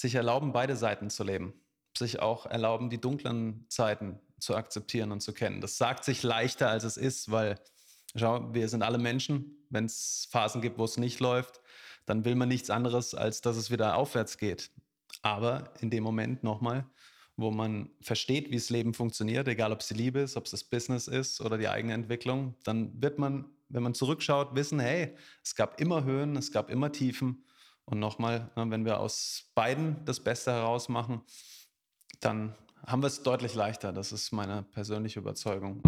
sich erlauben, beide Seiten zu leben. Sich auch erlauben, die dunklen Zeiten zu akzeptieren und zu kennen. Das sagt sich leichter, als es ist, weil, schau, wir sind alle Menschen. Wenn es Phasen gibt, wo es nicht läuft, dann will man nichts anderes, als dass es wieder aufwärts geht. Aber in dem Moment nochmal, wo man versteht, wie das Leben funktioniert, egal ob es die Liebe ist, ob es das Business ist oder die eigene Entwicklung, dann wird man, wenn man zurückschaut, wissen, hey, es gab immer Höhen, es gab immer Tiefen. Und nochmal, ne, wenn wir aus beiden das Beste herausmachen, dann haben wir es deutlich leichter. Das ist meine persönliche Überzeugung.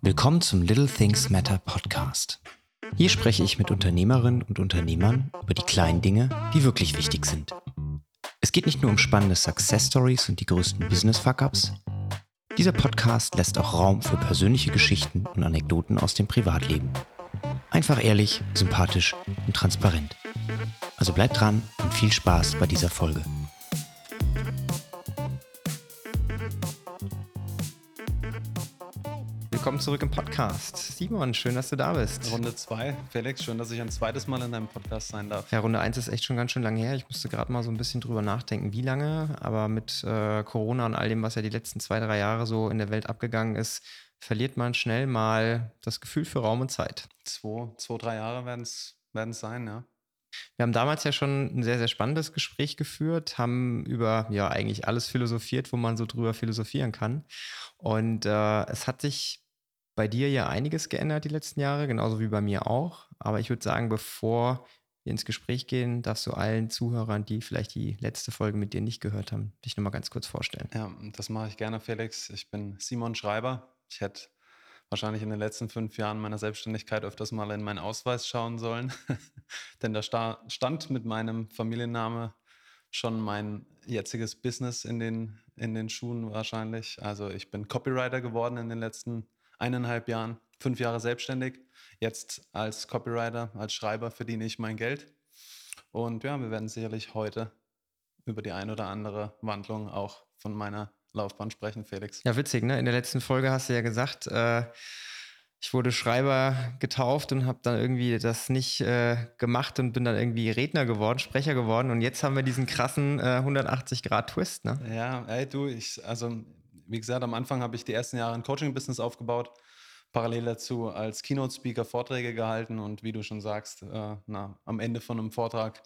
Willkommen zum Little Things Matter Podcast. Hier spreche ich mit Unternehmerinnen und Unternehmern über die kleinen Dinge, die wirklich wichtig sind. Es geht nicht nur um spannende Success Stories und die größten Business Fuck-ups. Dieser Podcast lässt auch Raum für persönliche Geschichten und Anekdoten aus dem Privatleben. Einfach ehrlich, sympathisch und transparent. Also bleibt dran und viel Spaß bei dieser Folge. Willkommen zurück im Podcast. Simon, schön, dass du da bist. Runde 2. Felix, schön, dass ich ein zweites Mal in deinem Podcast sein darf. Ja, Runde 1 ist echt schon ganz schön lange her. Ich musste gerade mal so ein bisschen drüber nachdenken, wie lange. Aber mit äh, Corona und all dem, was ja die letzten zwei, drei Jahre so in der Welt abgegangen ist, verliert man schnell mal das Gefühl für Raum und Zeit. Zwei, zwei drei Jahre werden es sein, ja. Wir haben damals ja schon ein sehr, sehr spannendes Gespräch geführt, haben über ja eigentlich alles philosophiert, wo man so drüber philosophieren kann. Und äh, es hat sich bei dir ja einiges geändert die letzten Jahre, genauso wie bei mir auch. Aber ich würde sagen, bevor wir ins Gespräch gehen, darfst du allen Zuhörern, die vielleicht die letzte Folge mit dir nicht gehört haben, dich nochmal ganz kurz vorstellen. Ja, das mache ich gerne, Felix. Ich bin Simon Schreiber. Ich hätte wahrscheinlich in den letzten fünf Jahren meiner Selbstständigkeit öfters mal in meinen Ausweis schauen sollen. Denn da stand mit meinem Familienname schon mein jetziges Business in den, in den Schuhen wahrscheinlich. Also ich bin Copywriter geworden in den letzten eineinhalb Jahren, fünf Jahre selbstständig. Jetzt als Copywriter, als Schreiber verdiene ich mein Geld. Und ja, wir werden sicherlich heute über die ein oder andere Wandlung auch von meiner Laufbahn sprechen, Felix. Ja, witzig, ne? In der letzten Folge hast du ja gesagt, äh, ich wurde Schreiber getauft und habe dann irgendwie das nicht äh, gemacht und bin dann irgendwie Redner geworden, Sprecher geworden. Und jetzt haben wir diesen krassen äh, 180-Grad-Twist, ne? Ja, ey, du, ich, also wie gesagt, am Anfang habe ich die ersten Jahre ein Coaching-Business aufgebaut, parallel dazu als Keynote-Speaker Vorträge gehalten und wie du schon sagst, äh, na, am Ende von einem Vortrag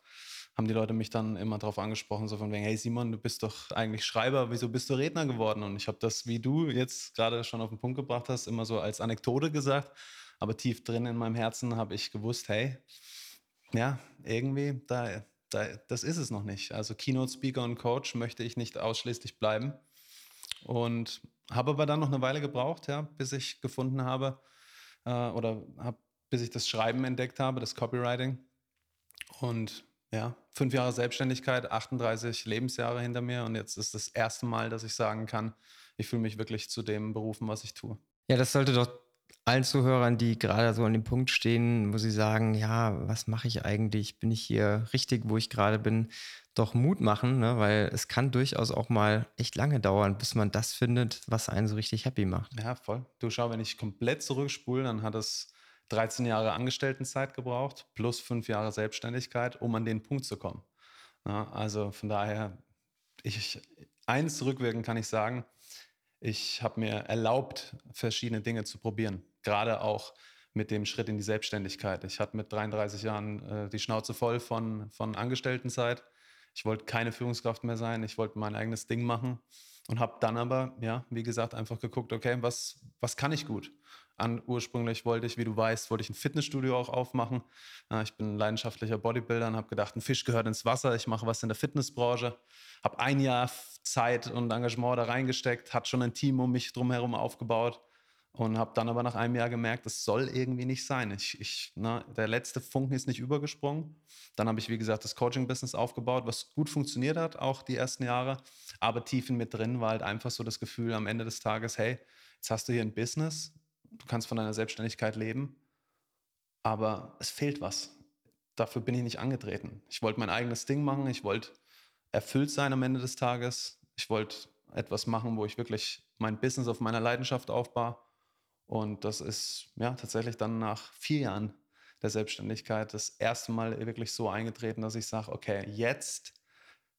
haben die Leute mich dann immer darauf angesprochen, so von wegen, hey Simon, du bist doch eigentlich Schreiber, wieso bist du Redner geworden? Und ich habe das, wie du jetzt gerade schon auf den Punkt gebracht hast, immer so als Anekdote gesagt, aber tief drin in meinem Herzen habe ich gewusst, hey, ja, irgendwie, da, da, das ist es noch nicht. Also Keynote-Speaker und Coach möchte ich nicht ausschließlich bleiben. Und habe aber dann noch eine Weile gebraucht, ja, bis ich gefunden habe äh, oder hab, bis ich das Schreiben entdeckt habe, das Copywriting. Und ja, fünf Jahre Selbstständigkeit, 38 Lebensjahre hinter mir und jetzt ist das erste Mal, dass ich sagen kann, ich fühle mich wirklich zu dem berufen, was ich tue. Ja, das sollte doch allen Zuhörern, die gerade so an dem Punkt stehen, wo sie sagen, ja, was mache ich eigentlich? Bin ich hier richtig, wo ich gerade bin? Doch Mut machen, ne? weil es kann durchaus auch mal echt lange dauern, bis man das findet, was einen so richtig happy macht. Ja, voll. Du schau, wenn ich komplett zurückspule, dann hat es 13 Jahre Angestelltenzeit gebraucht, plus fünf Jahre Selbstständigkeit, um an den Punkt zu kommen. Ja, also von daher, ich, eins rückwirkend kann ich sagen, ich habe mir erlaubt, verschiedene Dinge zu probieren. Gerade auch mit dem Schritt in die Selbstständigkeit. Ich hatte mit 33 Jahren äh, die Schnauze voll von, von Angestelltenzeit. Ich wollte keine Führungskraft mehr sein. Ich wollte mein eigenes Ding machen und habe dann aber, ja, wie gesagt, einfach geguckt, okay, was, was kann ich gut? An, ursprünglich wollte ich, wie du weißt, wollte ich ein Fitnessstudio auch aufmachen. Ich bin ein leidenschaftlicher Bodybuilder und habe gedacht, ein Fisch gehört ins Wasser. Ich mache was in der Fitnessbranche. Habe ein Jahr Zeit und Engagement da reingesteckt, hat schon ein Team um mich drumherum aufgebaut und habe dann aber nach einem Jahr gemerkt, das soll irgendwie nicht sein. Ich, ich, na, der letzte Funken ist nicht übergesprungen. Dann habe ich, wie gesagt, das Coaching-Business aufgebaut, was gut funktioniert hat, auch die ersten Jahre. Aber tiefen mit drin war halt einfach so das Gefühl am Ende des Tages, hey, jetzt hast du hier ein Business, du kannst von deiner Selbstständigkeit leben, aber es fehlt was. Dafür bin ich nicht angetreten. Ich wollte mein eigenes Ding machen, ich wollte erfüllt sein am Ende des Tages. Ich wollte etwas machen, wo ich wirklich mein Business auf meiner Leidenschaft aufbaue. Und das ist ja tatsächlich dann nach vier Jahren der Selbstständigkeit das erste Mal wirklich so eingetreten, dass ich sage, okay, jetzt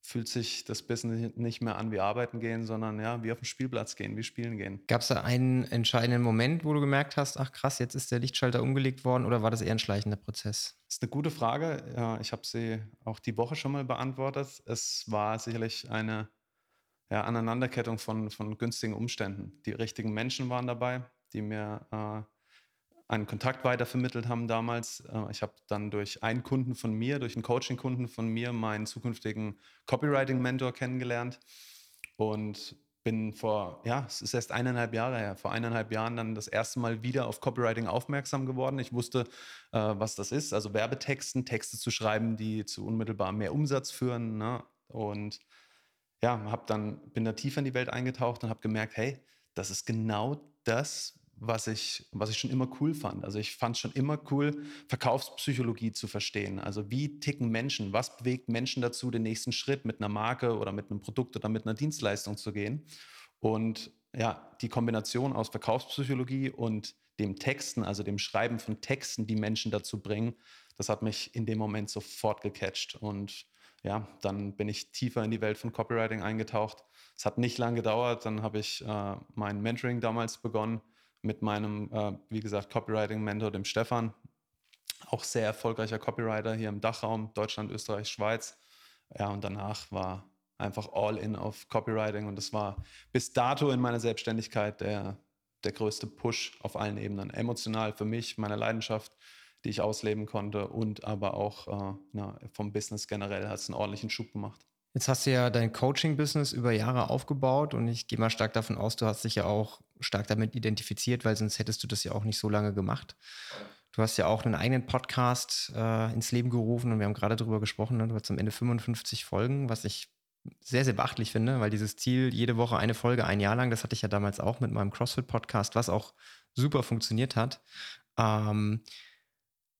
fühlt sich das Business nicht mehr an wie arbeiten gehen, sondern ja, wie auf den Spielplatz gehen, wie spielen gehen. Gab es da einen entscheidenden Moment, wo du gemerkt hast, ach krass, jetzt ist der Lichtschalter umgelegt worden oder war das eher ein schleichender Prozess? Das ist eine gute Frage. Ich habe sie auch die Woche schon mal beantwortet. Es war sicherlich eine ja, Aneinanderkettung von, von günstigen Umständen. Die richtigen Menschen waren dabei, die mir äh, einen Kontakt weitervermittelt haben damals. Äh, ich habe dann durch einen Kunden von mir, durch einen Coaching-Kunden von mir, meinen zukünftigen Copywriting-Mentor kennengelernt und bin vor, ja, es ist erst eineinhalb Jahre her, vor eineinhalb Jahren dann das erste Mal wieder auf Copywriting aufmerksam geworden. Ich wusste, äh, was das ist, also Werbetexten, Texte zu schreiben, die zu unmittelbar mehr Umsatz führen. Ne? Und ja, hab dann, bin da tiefer in die Welt eingetaucht und habe gemerkt, hey, das ist genau das, was ich, was ich schon immer cool fand. Also ich fand es schon immer cool, Verkaufspsychologie zu verstehen. Also wie ticken Menschen? Was bewegt Menschen dazu, den nächsten Schritt mit einer Marke oder mit einem Produkt oder mit einer Dienstleistung zu gehen? Und ja, die Kombination aus Verkaufspsychologie und dem Texten, also dem Schreiben von Texten, die Menschen dazu bringen, das hat mich in dem Moment sofort gecatcht. Und ja, dann bin ich tiefer in die Welt von Copywriting eingetaucht. Es hat nicht lange gedauert, dann habe ich äh, mein Mentoring damals begonnen mit meinem, äh, wie gesagt, Copywriting-Mentor, dem Stefan. Auch sehr erfolgreicher Copywriter hier im Dachraum, Deutschland, Österreich, Schweiz. Ja, und danach war einfach all in auf Copywriting und das war bis dato in meiner Selbstständigkeit der, der größte Push auf allen Ebenen. Emotional für mich, meine Leidenschaft, die ich ausleben konnte und aber auch äh, na, vom Business generell hat es einen ordentlichen Schub gemacht. Jetzt hast du ja dein Coaching-Business über Jahre aufgebaut und ich gehe mal stark davon aus, du hast dich ja auch stark damit identifiziert, weil sonst hättest du das ja auch nicht so lange gemacht. Du hast ja auch einen eigenen Podcast äh, ins Leben gerufen und wir haben gerade darüber gesprochen. Ne? Du hast am Ende 55 Folgen, was ich sehr, sehr beachtlich finde, weil dieses Ziel, jede Woche eine Folge, ein Jahr lang, das hatte ich ja damals auch mit meinem CrossFit-Podcast, was auch super funktioniert hat. Ähm,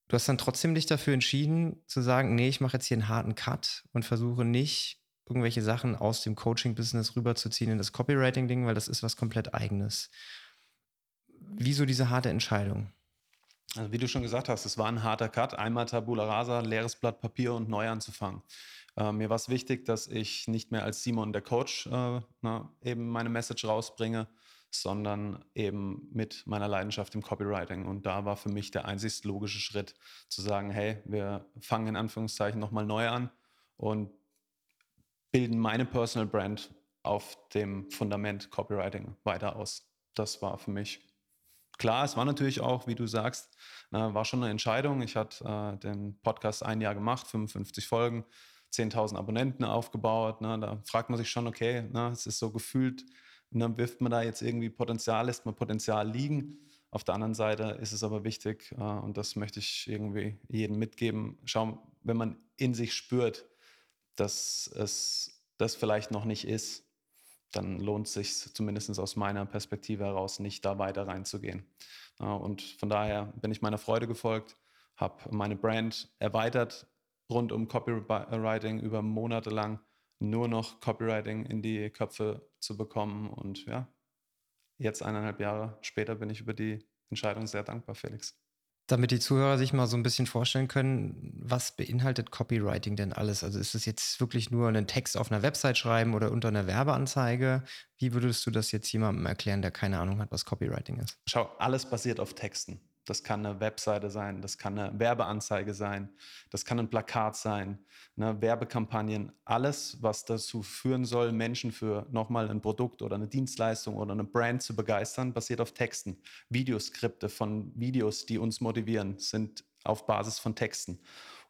du hast dann trotzdem dich dafür entschieden, zu sagen, nee, ich mache jetzt hier einen harten Cut und versuche nicht irgendwelche Sachen aus dem Coaching-Business rüberzuziehen in das Copywriting-Ding, weil das ist was komplett eigenes. Wieso diese harte Entscheidung? Also wie du schon gesagt hast, es war ein harter Cut. Einmal Tabula Rasa, leeres Blatt Papier und neu anzufangen. Äh, mir war es wichtig, dass ich nicht mehr als Simon der Coach äh, na, eben meine Message rausbringe, sondern eben mit meiner Leidenschaft im Copywriting. Und da war für mich der einzigst logische Schritt zu sagen, hey, wir fangen in Anführungszeichen nochmal neu an und bilden meine Personal Brand auf dem Fundament Copywriting weiter aus. Das war für mich klar. Es war natürlich auch, wie du sagst, na, war schon eine Entscheidung. Ich hatte äh, den Podcast ein Jahr gemacht, 55 Folgen, 10.000 Abonnenten aufgebaut. Na, da fragt man sich schon, okay, na, es ist so gefühlt, na, wirft man da jetzt irgendwie Potenzial, lässt man Potenzial liegen. Auf der anderen Seite ist es aber wichtig, äh, und das möchte ich irgendwie jedem mitgeben, schau, wenn man in sich spürt, dass es das vielleicht noch nicht ist, dann lohnt es sich zumindest aus meiner Perspektive heraus nicht, da weiter reinzugehen. Und von daher bin ich meiner Freude gefolgt, habe meine Brand erweitert rund um Copywriting über Monate lang nur noch Copywriting in die Köpfe zu bekommen. Und ja, jetzt eineinhalb Jahre später bin ich über die Entscheidung sehr dankbar, Felix. Damit die Zuhörer sich mal so ein bisschen vorstellen können, was beinhaltet Copywriting denn alles? Also ist es jetzt wirklich nur einen Text auf einer Website schreiben oder unter einer Werbeanzeige? Wie würdest du das jetzt jemandem erklären, der keine Ahnung hat, was Copywriting ist? Schau, alles basiert auf Texten. Das kann eine Webseite sein, das kann eine Werbeanzeige sein, das kann ein Plakat sein, ne, Werbekampagnen, alles, was dazu führen soll, Menschen für nochmal ein Produkt oder eine Dienstleistung oder eine Brand zu begeistern, basiert auf Texten. Videoskripte von Videos, die uns motivieren, sind auf Basis von Texten.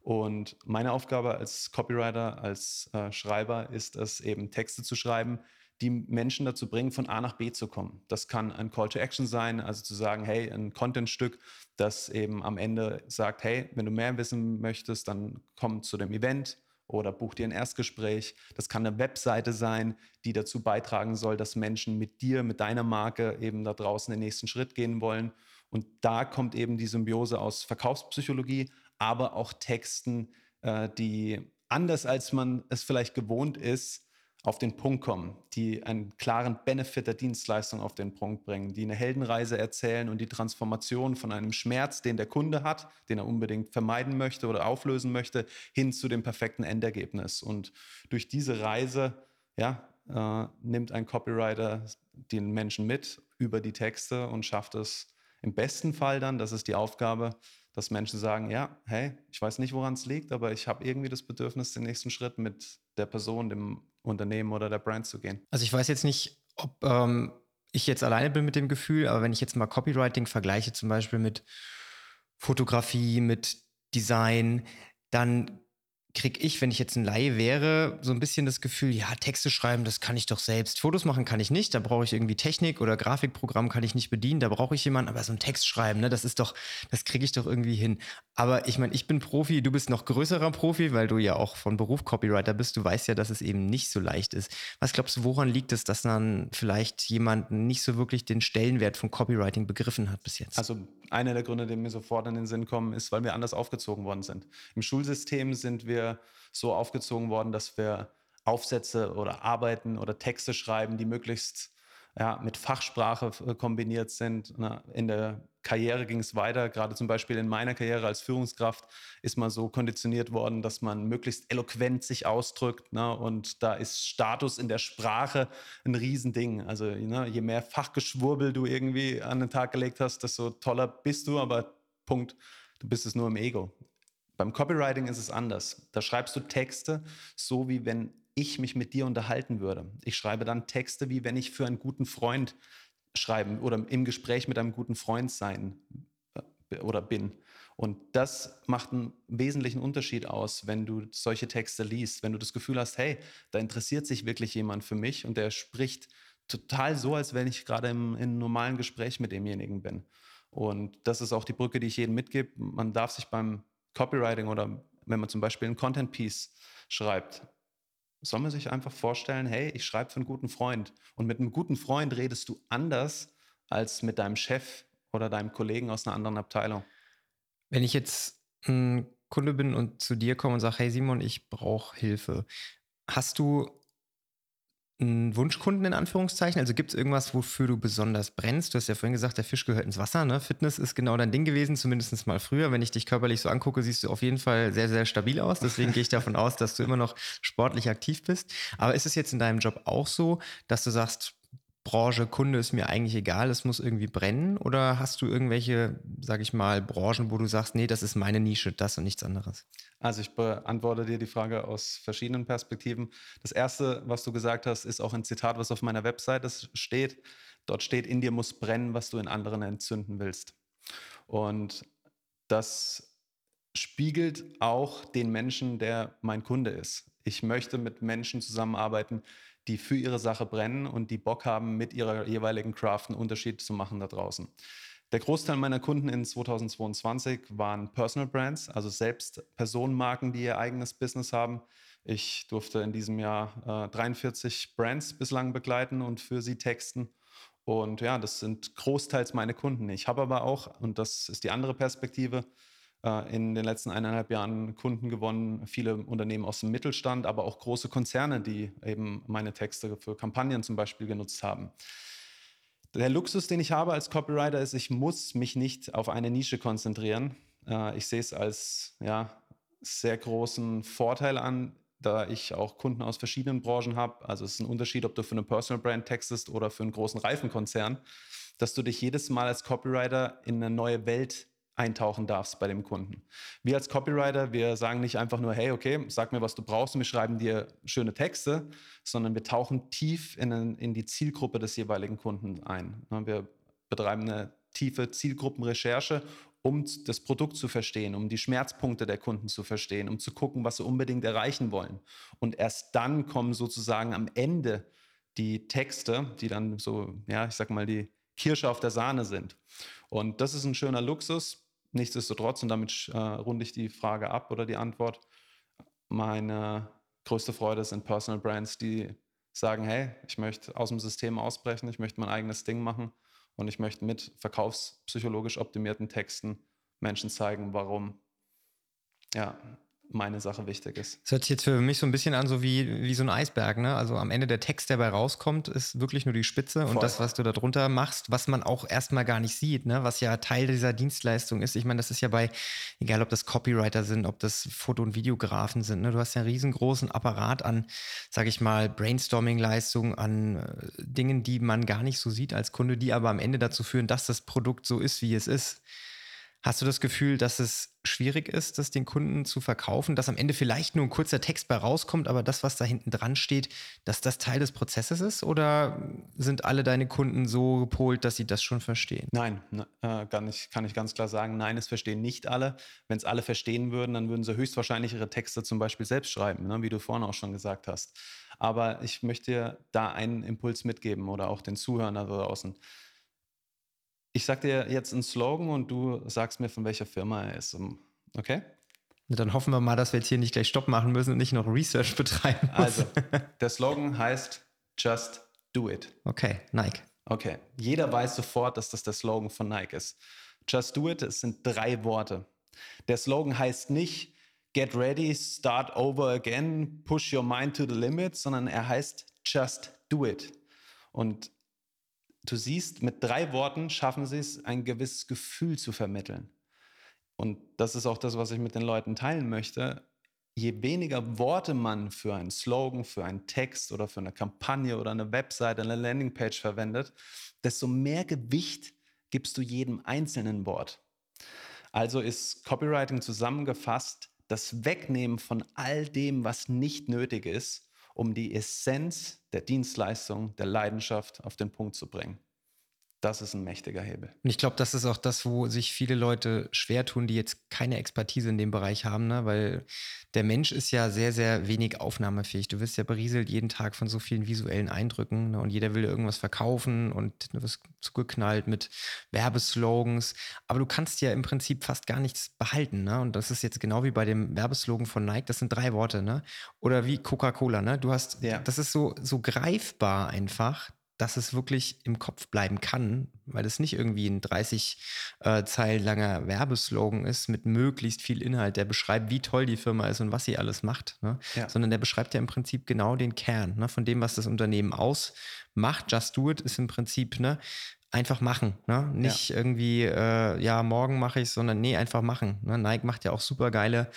Und meine Aufgabe als Copywriter, als äh, Schreiber ist es eben, Texte zu schreiben, die Menschen dazu bringen, von A nach B zu kommen. Das kann ein Call to Action sein, also zu sagen, hey, ein Contentstück, das eben am Ende sagt, hey, wenn du mehr wissen möchtest, dann komm zu dem Event oder buch dir ein Erstgespräch. Das kann eine Webseite sein, die dazu beitragen soll, dass Menschen mit dir, mit deiner Marke eben da draußen den nächsten Schritt gehen wollen. Und da kommt eben die Symbiose aus Verkaufspsychologie, aber auch Texten, äh, die anders als man es vielleicht gewohnt ist, auf den Punkt kommen, die einen klaren Benefit der Dienstleistung auf den Punkt bringen, die eine Heldenreise erzählen und die Transformation von einem Schmerz, den der Kunde hat, den er unbedingt vermeiden möchte oder auflösen möchte, hin zu dem perfekten Endergebnis. Und durch diese Reise ja, äh, nimmt ein Copywriter den Menschen mit über die Texte und schafft es im besten Fall dann, das ist die Aufgabe, dass Menschen sagen, ja, hey, ich weiß nicht, woran es liegt, aber ich habe irgendwie das Bedürfnis, den nächsten Schritt mit der Person, dem Unternehmen oder der Brand zu gehen. Also ich weiß jetzt nicht, ob ähm, ich jetzt alleine bin mit dem Gefühl, aber wenn ich jetzt mal Copywriting vergleiche, zum Beispiel mit Fotografie, mit Design, dann kriege ich, wenn ich jetzt ein Laie wäre, so ein bisschen das Gefühl, ja, Texte schreiben, das kann ich doch selbst. Fotos machen kann ich nicht, da brauche ich irgendwie Technik oder Grafikprogramm kann ich nicht bedienen, da brauche ich jemanden, aber so ein Text schreiben, ne, das ist doch, das kriege ich doch irgendwie hin. Aber ich meine, ich bin Profi, du bist noch größerer Profi, weil du ja auch von Beruf Copywriter bist, du weißt ja, dass es eben nicht so leicht ist. Was glaubst du, woran liegt es, dass dann vielleicht jemand nicht so wirklich den Stellenwert von Copywriting begriffen hat bis jetzt? Also einer der Gründe, die mir sofort in den Sinn kommen, ist, weil wir anders aufgezogen worden sind. Im Schulsystem sind wir so aufgezogen worden, dass wir Aufsätze oder Arbeiten oder Texte schreiben, die möglichst ja, mit Fachsprache äh, kombiniert sind. In der Karriere ging es weiter, gerade zum Beispiel in meiner Karriere als Führungskraft ist man so konditioniert worden, dass man möglichst eloquent sich ausdrückt. Ne? Und da ist Status in der Sprache ein Riesending. Also ne, je mehr Fachgeschwurbel du irgendwie an den Tag gelegt hast, desto toller bist du, aber Punkt, du bist es nur im Ego. Beim Copywriting ist es anders. Da schreibst du Texte, so wie wenn ich mich mit dir unterhalten würde. Ich schreibe dann Texte, wie wenn ich für einen guten Freund schreiben oder im Gespräch mit einem guten Freund sein äh, oder bin. Und das macht einen wesentlichen Unterschied aus, wenn du solche Texte liest, wenn du das Gefühl hast, hey, da interessiert sich wirklich jemand für mich und der spricht total so, als wenn ich gerade im, einem normalen Gespräch mit demjenigen bin. Und das ist auch die Brücke, die ich jedem mitgebe. Man darf sich beim Copywriting oder wenn man zum Beispiel ein Content Piece schreibt, soll man sich einfach vorstellen, hey, ich schreibe für einen guten Freund. Und mit einem guten Freund redest du anders als mit deinem Chef oder deinem Kollegen aus einer anderen Abteilung. Wenn ich jetzt ein Kunde bin und zu dir komme und sage, hey Simon, ich brauche Hilfe. Hast du Wunschkunden in Anführungszeichen? Also gibt es irgendwas, wofür du besonders brennst? Du hast ja vorhin gesagt, der Fisch gehört ins Wasser. Ne? Fitness ist genau dein Ding gewesen, zumindest mal früher. Wenn ich dich körperlich so angucke, siehst du auf jeden Fall sehr, sehr stabil aus. Deswegen gehe ich davon aus, dass du immer noch sportlich aktiv bist. Aber ist es jetzt in deinem Job auch so, dass du sagst, Branche, Kunde ist mir eigentlich egal, es muss irgendwie brennen? Oder hast du irgendwelche, sage ich mal, Branchen, wo du sagst, nee, das ist meine Nische, das und nichts anderes? Also ich beantworte dir die Frage aus verschiedenen Perspektiven. Das Erste, was du gesagt hast, ist auch ein Zitat, was auf meiner Webseite steht. Dort steht, in dir muss brennen, was du in anderen entzünden willst. Und das spiegelt auch den Menschen, der mein Kunde ist. Ich möchte mit Menschen zusammenarbeiten, die für ihre Sache brennen und die Bock haben, mit ihrer jeweiligen Craft einen Unterschied zu machen da draußen. Der Großteil meiner Kunden in 2022 waren Personal Brands, also selbst Personenmarken, die ihr eigenes Business haben. Ich durfte in diesem Jahr äh, 43 Brands bislang begleiten und für sie texten. Und ja, das sind großteils meine Kunden. Ich habe aber auch, und das ist die andere Perspektive, in den letzten eineinhalb Jahren Kunden gewonnen, viele Unternehmen aus dem Mittelstand, aber auch große Konzerne, die eben meine Texte für Kampagnen zum Beispiel genutzt haben. Der Luxus, den ich habe als Copywriter, ist, ich muss mich nicht auf eine Nische konzentrieren. Äh, ich sehe es als ja, sehr großen Vorteil an, da ich auch Kunden aus verschiedenen Branchen habe. Also es ist ein Unterschied, ob du für eine Personal Brand textest oder für einen großen Reifenkonzern, dass du dich jedes Mal als Copywriter in eine neue Welt eintauchen darfst bei dem Kunden. Wir als Copywriter, wir sagen nicht einfach nur, hey, okay, sag mir, was du brauchst und wir schreiben dir schöne Texte, sondern wir tauchen tief in, in die Zielgruppe des jeweiligen Kunden ein. Wir betreiben eine tiefe Zielgruppenrecherche, um das Produkt zu verstehen, um die Schmerzpunkte der Kunden zu verstehen, um zu gucken, was sie unbedingt erreichen wollen. Und erst dann kommen sozusagen am Ende die Texte, die dann so, ja, ich sag mal, die Kirsche auf der Sahne sind. Und das ist ein schöner Luxus. Nichtsdestotrotz, und damit äh, runde ich die Frage ab oder die Antwort, meine größte Freude sind Personal Brands, die sagen, hey, ich möchte aus dem System ausbrechen, ich möchte mein eigenes Ding machen und ich möchte mit verkaufspsychologisch optimierten Texten Menschen zeigen, warum ja, meine Sache wichtig ist. Das hört sich jetzt für mich so ein bisschen an, so wie, wie so ein Eisberg. Ne? Also am Ende der Text, der dabei rauskommt, ist wirklich nur die Spitze Voll. und das, was du da drunter machst, was man auch erstmal gar nicht sieht, ne? was ja Teil dieser Dienstleistung ist. Ich meine, das ist ja bei, egal ob das Copywriter sind, ob das Foto- und Videografen sind, ne? du hast ja einen riesengroßen Apparat an, sage ich mal, Brainstorming-Leistungen, an äh, Dingen, die man gar nicht so sieht als Kunde, die aber am Ende dazu führen, dass das Produkt so ist, wie es ist. Hast du das Gefühl, dass es schwierig ist, das den Kunden zu verkaufen, dass am Ende vielleicht nur ein kurzer Text bei rauskommt, aber das, was da hinten dran steht, dass das Teil des Prozesses ist? Oder sind alle deine Kunden so gepolt, dass sie das schon verstehen? Nein, äh, kann, ich, kann ich ganz klar sagen, nein, es verstehen nicht alle. Wenn es alle verstehen würden, dann würden sie höchstwahrscheinlich ihre Texte zum Beispiel selbst schreiben, ne, wie du vorhin auch schon gesagt hast. Aber ich möchte da einen Impuls mitgeben oder auch den Zuhörern da draußen. Ich sag dir jetzt einen Slogan und du sagst mir, von welcher Firma er ist. Okay? Dann hoffen wir mal, dass wir jetzt hier nicht gleich Stopp machen müssen und nicht noch Research betreiben müssen. Also, der Slogan heißt Just Do It. Okay, Nike. Okay, jeder weiß sofort, dass das der Slogan von Nike ist. Just Do It, es sind drei Worte. Der Slogan heißt nicht Get ready, start over again, push your mind to the limit, sondern er heißt Just Do It. Und du siehst, mit drei Worten schaffen sie es, ein gewisses Gefühl zu vermitteln. Und das ist auch das, was ich mit den Leuten teilen möchte. Je weniger Worte man für einen Slogan, für einen Text oder für eine Kampagne oder eine Website, eine Landingpage verwendet, desto mehr Gewicht gibst du jedem einzelnen Wort. Also ist Copywriting zusammengefasst das Wegnehmen von all dem, was nicht nötig ist, um die Essenz der Dienstleistung, der Leidenschaft auf den Punkt zu bringen. Das ist ein mächtiger Hebel. Und ich glaube, das ist auch das, wo sich viele Leute schwer tun, die jetzt keine Expertise in dem Bereich haben, ne? weil der Mensch ist ja sehr, sehr wenig aufnahmefähig. Du wirst ja berieselt jeden Tag von so vielen visuellen Eindrücken ne? und jeder will irgendwas verkaufen und du wirst zugeknallt mit Werbeslogans. Aber du kannst ja im Prinzip fast gar nichts behalten. Ne? Und das ist jetzt genau wie bei dem Werbeslogan von Nike. Das sind drei Worte. Ne? Oder wie Coca-Cola. Ne? Du hast, ja. das ist so, so greifbar einfach dass es wirklich im Kopf bleiben kann, weil es nicht irgendwie ein 30 äh, Zeilen langer Werbeslogan ist mit möglichst viel Inhalt, der beschreibt, wie toll die Firma ist und was sie alles macht, ne? ja. sondern der beschreibt ja im Prinzip genau den Kern ne? von dem, was das Unternehmen ausmacht. Just Do It ist im Prinzip ne, einfach machen. Ne? Nicht ja. irgendwie, äh, ja, morgen mache ich sondern nee, einfach machen. Ne? Nike macht ja auch super geile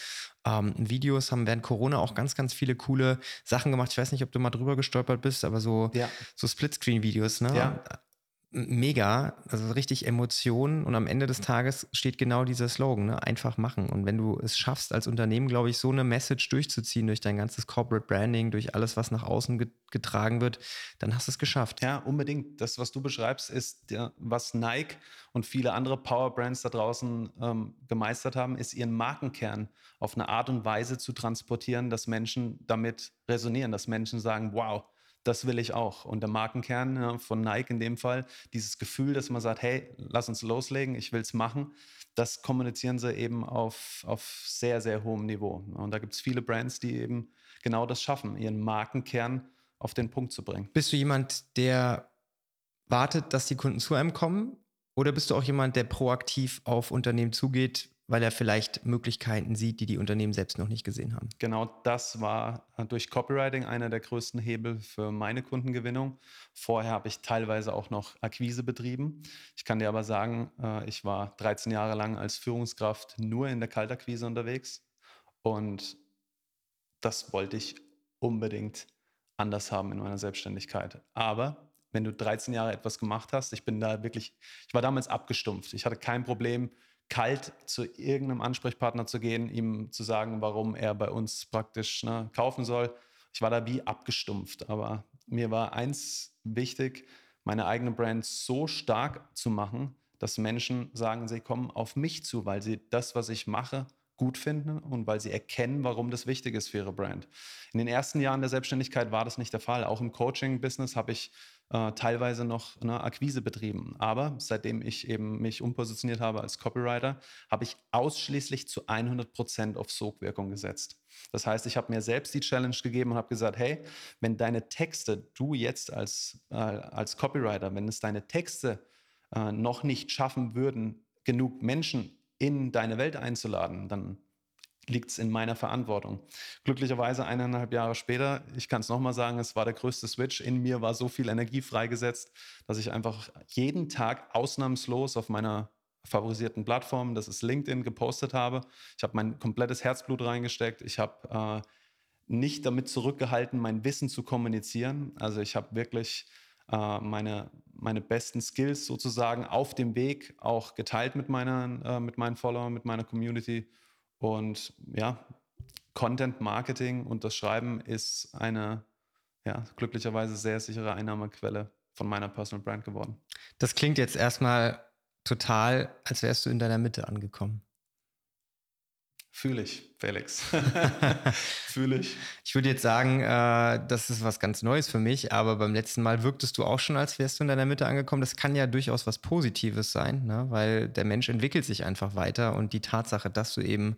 ähm, Videos, haben während Corona auch ganz, ganz viele coole Sachen gemacht. Ich weiß nicht, ob du mal drüber gestolpert bist, aber so, ja. so Splitscreen-Videos, ne? Ja mega, also richtig Emotionen und am Ende des Tages steht genau dieser Slogan, ne? einfach machen. Und wenn du es schaffst, als Unternehmen, glaube ich, so eine Message durchzuziehen durch dein ganzes Corporate Branding, durch alles, was nach außen getragen wird, dann hast du es geschafft. Ja, unbedingt. Das, was du beschreibst, ist, was Nike und viele andere Power Brands da draußen ähm, gemeistert haben, ist ihren Markenkern auf eine Art und Weise zu transportieren, dass Menschen damit resonieren, dass Menschen sagen, wow, das will ich auch. Und der Markenkern ja, von Nike in dem Fall, dieses Gefühl, dass man sagt, hey, lass uns loslegen, ich will es machen, das kommunizieren sie eben auf, auf sehr, sehr hohem Niveau. Und da gibt es viele Brands, die eben genau das schaffen, ihren Markenkern auf den Punkt zu bringen. Bist du jemand, der wartet, dass die Kunden zu einem kommen? Oder bist du auch jemand, der proaktiv auf Unternehmen zugeht, weil er vielleicht Möglichkeiten sieht, die die Unternehmen selbst noch nicht gesehen haben. Genau das war äh, durch Copywriting einer der größten Hebel für meine Kundengewinnung. Vorher habe ich teilweise auch noch Akquise betrieben. Ich kann dir aber sagen, äh, ich war 13 Jahre lang als Führungskraft nur in der Kaltakquise unterwegs und das wollte ich unbedingt anders haben in meiner Selbstständigkeit. Aber wenn du 13 Jahre etwas gemacht hast, ich bin da wirklich, ich war damals abgestumpft. Ich hatte kein Problem, kalt zu irgendeinem Ansprechpartner zu gehen, ihm zu sagen, warum er bei uns praktisch ne, kaufen soll. Ich war da wie abgestumpft, aber mir war eins wichtig, meine eigene Brand so stark zu machen, dass Menschen sagen, sie kommen auf mich zu, weil sie das, was ich mache, gut finden und weil sie erkennen, warum das wichtig ist für ihre Brand. In den ersten Jahren der Selbstständigkeit war das nicht der Fall. Auch im Coaching-Business habe ich äh, teilweise noch eine Akquise betrieben. Aber seitdem ich eben mich umpositioniert habe als Copywriter, habe ich ausschließlich zu 100 Prozent auf Sogwirkung gesetzt. Das heißt, ich habe mir selbst die Challenge gegeben und habe gesagt, hey, wenn deine Texte, du jetzt als, äh, als Copywriter, wenn es deine Texte äh, noch nicht schaffen würden, genug Menschen in deine Welt einzuladen, dann liegt es in meiner Verantwortung. Glücklicherweise eineinhalb Jahre später, ich kann es nochmal sagen, es war der größte Switch. In mir war so viel Energie freigesetzt, dass ich einfach jeden Tag ausnahmslos auf meiner favorisierten Plattform, das ist LinkedIn, gepostet habe. Ich habe mein komplettes Herzblut reingesteckt. Ich habe äh, nicht damit zurückgehalten, mein Wissen zu kommunizieren. Also ich habe wirklich äh, meine, meine besten Skills sozusagen auf dem Weg auch geteilt mit, meiner, äh, mit meinen Followern, mit meiner Community. Und ja, Content Marketing und das Schreiben ist eine ja, glücklicherweise sehr sichere Einnahmequelle von meiner Personal Brand geworden. Das klingt jetzt erstmal total, als wärst du in deiner Mitte angekommen. Fühle ich, Felix. Fühle ich. Ich würde jetzt sagen, äh, das ist was ganz Neues für mich, aber beim letzten Mal wirktest du auch schon, als wärst du in deiner Mitte angekommen. Das kann ja durchaus was Positives sein, ne? weil der Mensch entwickelt sich einfach weiter und die Tatsache, dass du eben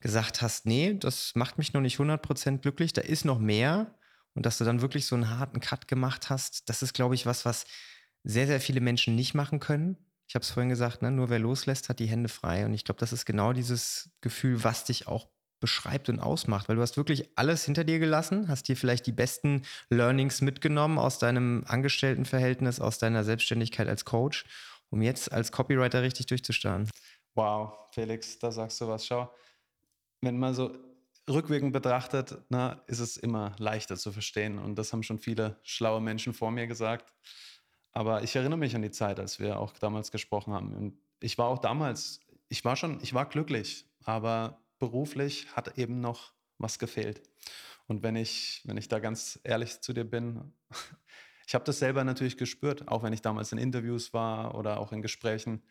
gesagt hast, nee, das macht mich noch nicht 100% glücklich, da ist noch mehr und dass du dann wirklich so einen harten Cut gemacht hast, das ist, glaube ich, was, was sehr, sehr viele Menschen nicht machen können ich habe es vorhin gesagt, ne, nur wer loslässt, hat die Hände frei. Und ich glaube, das ist genau dieses Gefühl, was dich auch beschreibt und ausmacht, weil du hast wirklich alles hinter dir gelassen, hast dir vielleicht die besten Learnings mitgenommen aus deinem Angestelltenverhältnis, aus deiner Selbstständigkeit als Coach, um jetzt als Copywriter richtig durchzustarten. Wow, Felix, da sagst du was. Schau, wenn man so rückwirkend betrachtet, na, ist es immer leichter zu verstehen. Und das haben schon viele schlaue Menschen vor mir gesagt. Aber ich erinnere mich an die Zeit, als wir auch damals gesprochen haben. Und ich war auch damals, ich war schon, ich war glücklich, aber beruflich hat eben noch was gefehlt. Und wenn ich, wenn ich da ganz ehrlich zu dir bin, ich habe das selber natürlich gespürt, auch wenn ich damals in Interviews war oder auch in Gesprächen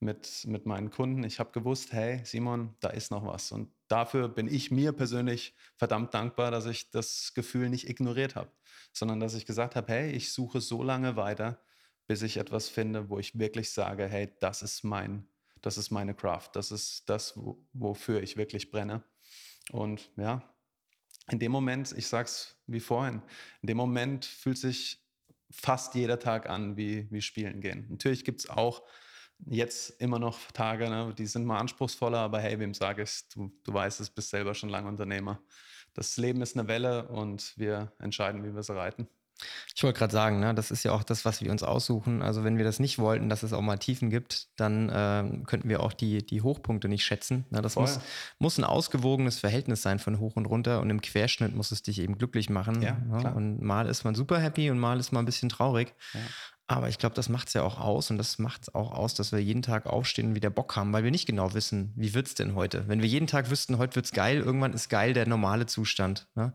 mit, mit meinen Kunden. Ich habe gewusst, hey Simon, da ist noch was. Und dafür bin ich mir persönlich verdammt dankbar, dass ich das Gefühl nicht ignoriert habe, sondern dass ich gesagt habe, hey, ich suche so lange weiter, bis ich etwas finde, wo ich wirklich sage, hey, das ist mein, das ist meine Craft, das ist das, wo, wofür ich wirklich brenne. Und ja, in dem Moment, ich sag's wie vorhin, in dem Moment fühlt sich fast jeder Tag an wie, wie Spielen gehen. Natürlich gibt es auch jetzt immer noch Tage, ne, die sind mal anspruchsvoller, aber hey, wem sage ich, du, du weißt es, bist selber schon lange Unternehmer. Das Leben ist eine Welle und wir entscheiden, wie wir sie reiten. Ich wollte gerade sagen, ne, das ist ja auch das, was wir uns aussuchen. Also wenn wir das nicht wollten, dass es auch mal Tiefen gibt, dann äh, könnten wir auch die, die Hochpunkte nicht schätzen. Ne, das muss, muss ein ausgewogenes Verhältnis sein von hoch und runter und im Querschnitt muss es dich eben glücklich machen. Ja, ne? Und mal ist man super happy und mal ist man ein bisschen traurig. Ja. Aber ich glaube, das macht es ja auch aus und das macht es auch aus, dass wir jeden Tag aufstehen und wieder Bock haben, weil wir nicht genau wissen, wie wird es denn heute. Wenn wir jeden Tag wüssten, heute wird es geil, irgendwann ist geil der normale Zustand. Ne?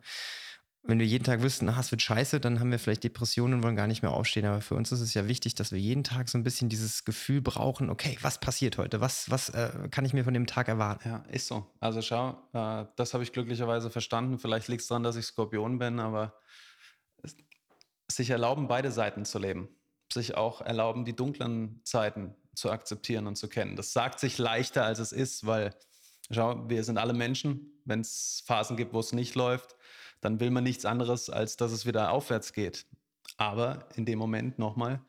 Wenn wir jeden Tag wüssten, ah, es wird scheiße, dann haben wir vielleicht Depressionen und wollen gar nicht mehr aufstehen. Aber für uns ist es ja wichtig, dass wir jeden Tag so ein bisschen dieses Gefühl brauchen, okay, was passiert heute? Was, was äh, kann ich mir von dem Tag erwarten? Ja, ist so. Also schau, äh, das habe ich glücklicherweise verstanden. Vielleicht liegt es daran, dass ich Skorpion bin, aber sich erlauben, beide Seiten zu leben. Sich auch erlauben, die dunklen Zeiten zu akzeptieren und zu kennen. Das sagt sich leichter, als es ist, weil, schau, wir sind alle Menschen. Wenn es Phasen gibt, wo es nicht läuft, dann will man nichts anderes, als dass es wieder aufwärts geht. Aber in dem Moment nochmal,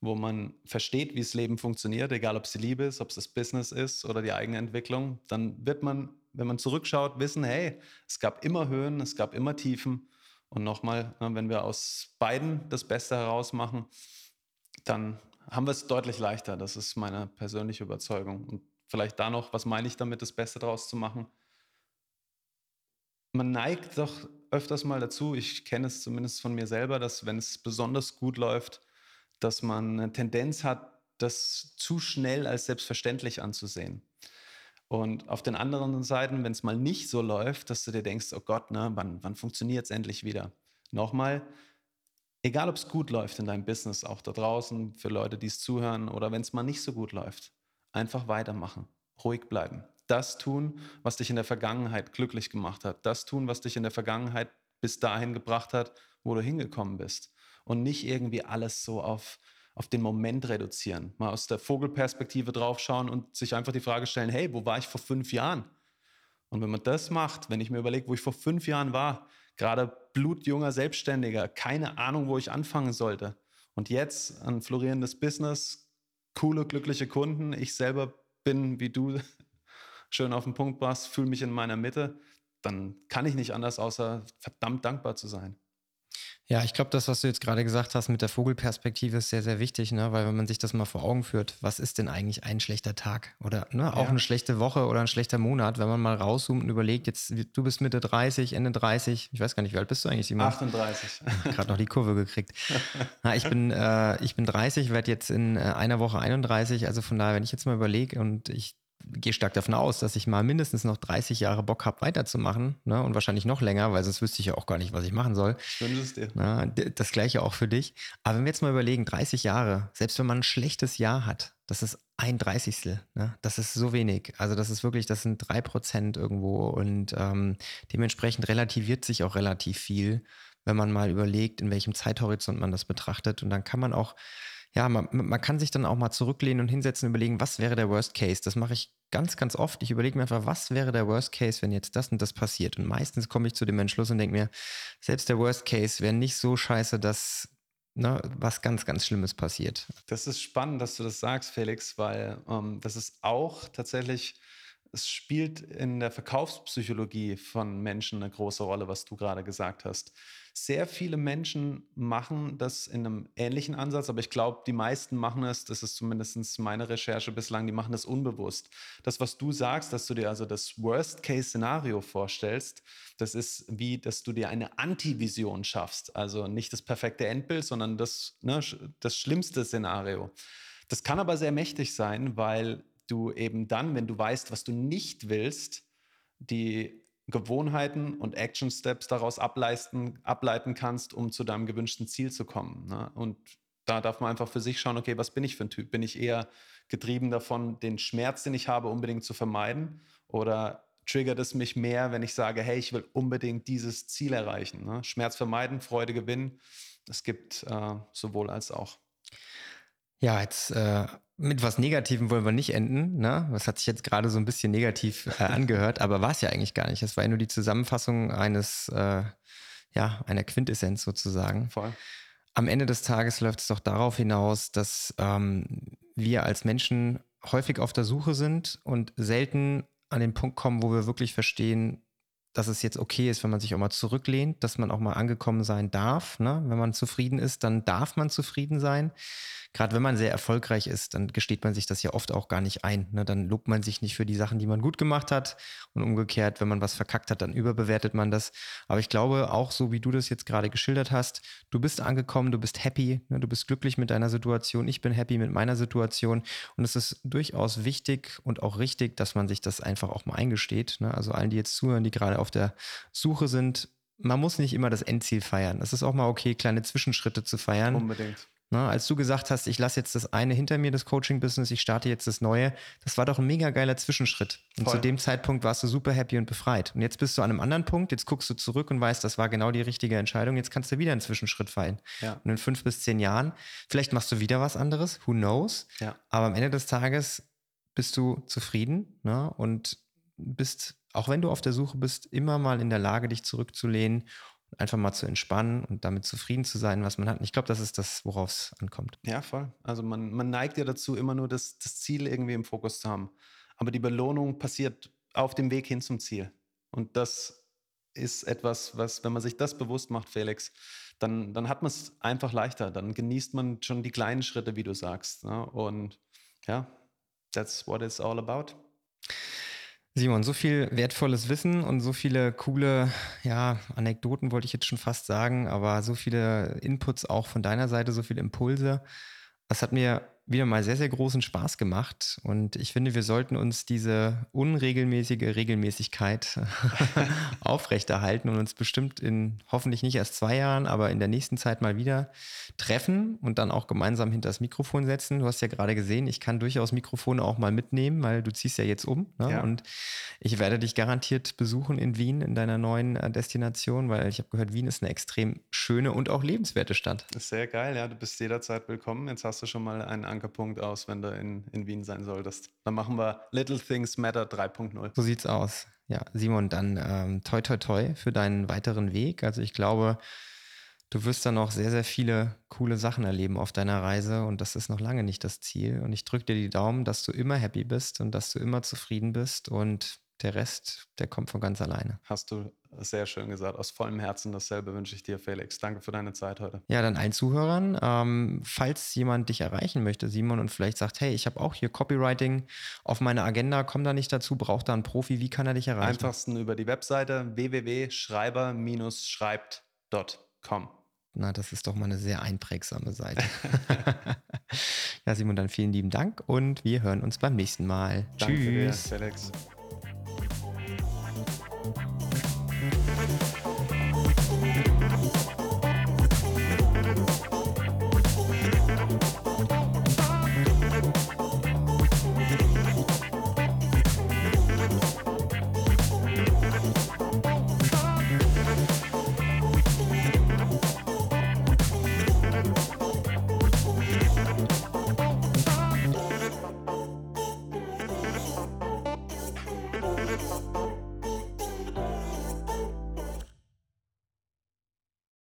wo man versteht, wie das Leben funktioniert, egal ob es die Liebe ist, ob es das Business ist oder die eigene Entwicklung, dann wird man, wenn man zurückschaut, wissen, hey, es gab immer Höhen, es gab immer Tiefen. Und nochmal, ne, wenn wir aus beiden das Beste herausmachen, dann haben wir es deutlich leichter. Das ist meine persönliche Überzeugung. Und vielleicht da noch, was meine ich damit, das Beste daraus zu machen? Man neigt doch öfters mal dazu, ich kenne es zumindest von mir selber, dass wenn es besonders gut läuft, dass man eine Tendenz hat, das zu schnell als selbstverständlich anzusehen. Und auf den anderen Seiten, wenn es mal nicht so läuft, dass du dir denkst, oh Gott, ne, wann, wann funktioniert es endlich wieder? Nochmal, egal ob es gut läuft in deinem Business, auch da draußen, für Leute, die es zuhören, oder wenn es mal nicht so gut läuft, einfach weitermachen, ruhig bleiben das tun, was dich in der Vergangenheit glücklich gemacht hat. Das tun, was dich in der Vergangenheit bis dahin gebracht hat, wo du hingekommen bist. Und nicht irgendwie alles so auf, auf den Moment reduzieren. Mal aus der Vogelperspektive draufschauen und sich einfach die Frage stellen, hey, wo war ich vor fünf Jahren? Und wenn man das macht, wenn ich mir überlege, wo ich vor fünf Jahren war, gerade blutjunger Selbstständiger, keine Ahnung, wo ich anfangen sollte. Und jetzt ein florierendes Business, coole, glückliche Kunden. Ich selber bin, wie du schön auf den Punkt bringst, fühle mich in meiner Mitte, dann kann ich nicht anders, außer verdammt dankbar zu sein. Ja, ich glaube, das, was du jetzt gerade gesagt hast mit der Vogelperspektive, ist sehr, sehr wichtig, ne? weil wenn man sich das mal vor Augen führt, was ist denn eigentlich ein schlechter Tag oder ne? auch ja. eine schlechte Woche oder ein schlechter Monat, wenn man mal rauszoomt und überlegt, jetzt du bist Mitte 30, Ende 30, ich weiß gar nicht, wie alt bist du eigentlich, Simon? 38. Gerade noch die Kurve gekriegt. Na, ich, bin, äh, ich bin 30, werde jetzt in äh, einer Woche 31, also von daher, wenn ich jetzt mal überlege und ich gehe stark davon aus, dass ich mal mindestens noch 30 Jahre Bock habe, weiterzumachen ne? und wahrscheinlich noch länger, weil sonst wüsste ich ja auch gar nicht, was ich machen soll. Es dir. Na, das gleiche auch für dich. Aber wenn wir jetzt mal überlegen, 30 Jahre, selbst wenn man ein schlechtes Jahr hat, das ist ein Dreißigstel. Ne? Das ist so wenig. Also das ist wirklich, das sind drei Prozent irgendwo und ähm, dementsprechend relativiert sich auch relativ viel, wenn man mal überlegt, in welchem Zeithorizont man das betrachtet. Und dann kann man auch ja, man, man kann sich dann auch mal zurücklehnen und hinsetzen und überlegen, was wäre der Worst Case. Das mache ich ganz, ganz oft. Ich überlege mir einfach, was wäre der Worst Case, wenn jetzt das und das passiert. Und meistens komme ich zu dem Entschluss und denke mir, selbst der Worst Case wäre nicht so scheiße, dass ne, was ganz, ganz Schlimmes passiert. Das ist spannend, dass du das sagst, Felix, weil ähm, das ist auch tatsächlich es spielt in der Verkaufspsychologie von Menschen eine große Rolle, was du gerade gesagt hast. Sehr viele Menschen machen das in einem ähnlichen Ansatz, aber ich glaube, die meisten machen es, das ist zumindest meine Recherche bislang, die machen das unbewusst. Das, was du sagst, dass du dir also das Worst-Case-Szenario vorstellst, das ist wie, dass du dir eine Antivision schaffst. Also nicht das perfekte Endbild, sondern das, ne, das schlimmste Szenario. Das kann aber sehr mächtig sein, weil du eben dann, wenn du weißt, was du nicht willst, die Gewohnheiten und Action Steps daraus ableisten, ableiten kannst, um zu deinem gewünschten Ziel zu kommen. Ne? Und da darf man einfach für sich schauen, okay, was bin ich für ein Typ? Bin ich eher getrieben davon, den Schmerz, den ich habe, unbedingt zu vermeiden? Oder triggert es mich mehr, wenn ich sage, hey, ich will unbedingt dieses Ziel erreichen? Ne? Schmerz vermeiden, Freude gewinnen. Es gibt äh, sowohl als auch. Ja, jetzt äh, mit was Negativem wollen wir nicht enden. Ne? Das hat sich jetzt gerade so ein bisschen negativ äh, angehört, aber war es ja eigentlich gar nicht. Das war ja nur die Zusammenfassung eines, äh, ja, einer Quintessenz sozusagen. Voll. Am Ende des Tages läuft es doch darauf hinaus, dass ähm, wir als Menschen häufig auf der Suche sind und selten an den Punkt kommen, wo wir wirklich verstehen, dass es jetzt okay ist, wenn man sich auch mal zurücklehnt, dass man auch mal angekommen sein darf. Ne? Wenn man zufrieden ist, dann darf man zufrieden sein gerade wenn man sehr erfolgreich ist, dann gesteht man sich das ja oft auch gar nicht ein. Ne? Dann lobt man sich nicht für die Sachen, die man gut gemacht hat. Und umgekehrt, wenn man was verkackt hat, dann überbewertet man das. Aber ich glaube, auch so wie du das jetzt gerade geschildert hast, du bist angekommen, du bist happy, ne? du bist glücklich mit deiner Situation, ich bin happy mit meiner Situation. Und es ist durchaus wichtig und auch richtig, dass man sich das einfach auch mal eingesteht. Ne? Also allen, die jetzt zuhören, die gerade auf der Suche sind, man muss nicht immer das Endziel feiern. Es ist auch mal okay, kleine Zwischenschritte zu feiern. Unbedingt. Na, ne, als du gesagt hast, ich lasse jetzt das eine hinter mir, das Coaching-Business, ich starte jetzt das neue, das war doch ein mega geiler Zwischenschritt. Und Voll. zu dem Zeitpunkt warst du super happy und befreit. Und jetzt bist du an einem anderen Punkt, jetzt guckst du zurück und weißt, das war genau die richtige Entscheidung, jetzt kannst du wieder einen Zwischenschritt fallen. Ja. Und in fünf bis zehn Jahren, vielleicht machst du wieder was anderes, who knows? Ja. Aber am Ende des Tages bist du zufrieden ne? und bist, auch wenn du auf der Suche bist, immer mal in der Lage, dich zurückzulehnen einfach mal zu entspannen und damit zufrieden zu sein, was man hat. Und ich glaube, das ist das, worauf es ankommt. Ja, voll. Also man, man neigt ja dazu, immer nur das, das Ziel irgendwie im Fokus zu haben. Aber die Belohnung passiert auf dem Weg hin zum Ziel. Und das ist etwas, was, wenn man sich das bewusst macht, Felix, dann, dann hat man es einfach leichter. Dann genießt man schon die kleinen Schritte, wie du sagst. Ne? Und ja, that's what it's all about. Simon, so viel wertvolles Wissen und so viele coole, ja, Anekdoten wollte ich jetzt schon fast sagen, aber so viele Inputs auch von deiner Seite, so viele Impulse. Das hat mir wieder mal sehr, sehr großen Spaß gemacht. Und ich finde, wir sollten uns diese unregelmäßige Regelmäßigkeit aufrechterhalten und uns bestimmt in hoffentlich nicht erst zwei Jahren, aber in der nächsten Zeit mal wieder treffen und dann auch gemeinsam hinter das Mikrofon setzen. Du hast ja gerade gesehen, ich kann durchaus Mikrofone auch mal mitnehmen, weil du ziehst ja jetzt um. Ne? Ja. Und ich werde dich garantiert besuchen in Wien, in deiner neuen äh, Destination, weil ich habe gehört, Wien ist eine extrem schöne und auch lebenswerte Stadt. Ist sehr geil, ja. Du bist jederzeit willkommen. Jetzt hast du schon mal einen Ankerpunkt aus, wenn du in, in Wien sein solltest. Dann machen wir Little Things Matter 3.0. So sieht's aus. Ja, Simon, dann ähm, toi toi toi für deinen weiteren Weg. Also ich glaube, Du wirst dann noch sehr, sehr viele coole Sachen erleben auf deiner Reise und das ist noch lange nicht das Ziel. Und ich drücke dir die Daumen, dass du immer happy bist und dass du immer zufrieden bist und der Rest, der kommt von ganz alleine. Hast du sehr schön gesagt. Aus vollem Herzen dasselbe wünsche ich dir, Felix. Danke für deine Zeit heute. Ja, dann allen Zuhörern, ähm, falls jemand dich erreichen möchte, Simon, und vielleicht sagt, hey, ich habe auch hier Copywriting auf meiner Agenda, komm da nicht dazu, braucht da einen Profi, wie kann er dich erreichen? Einfachsten über die Webseite www.schreiber-schreibt.com. Na, das ist doch mal eine sehr einprägsame Seite. ja, Simon, dann vielen lieben Dank und wir hören uns beim nächsten Mal. Danke Tschüss. Dir, Felix.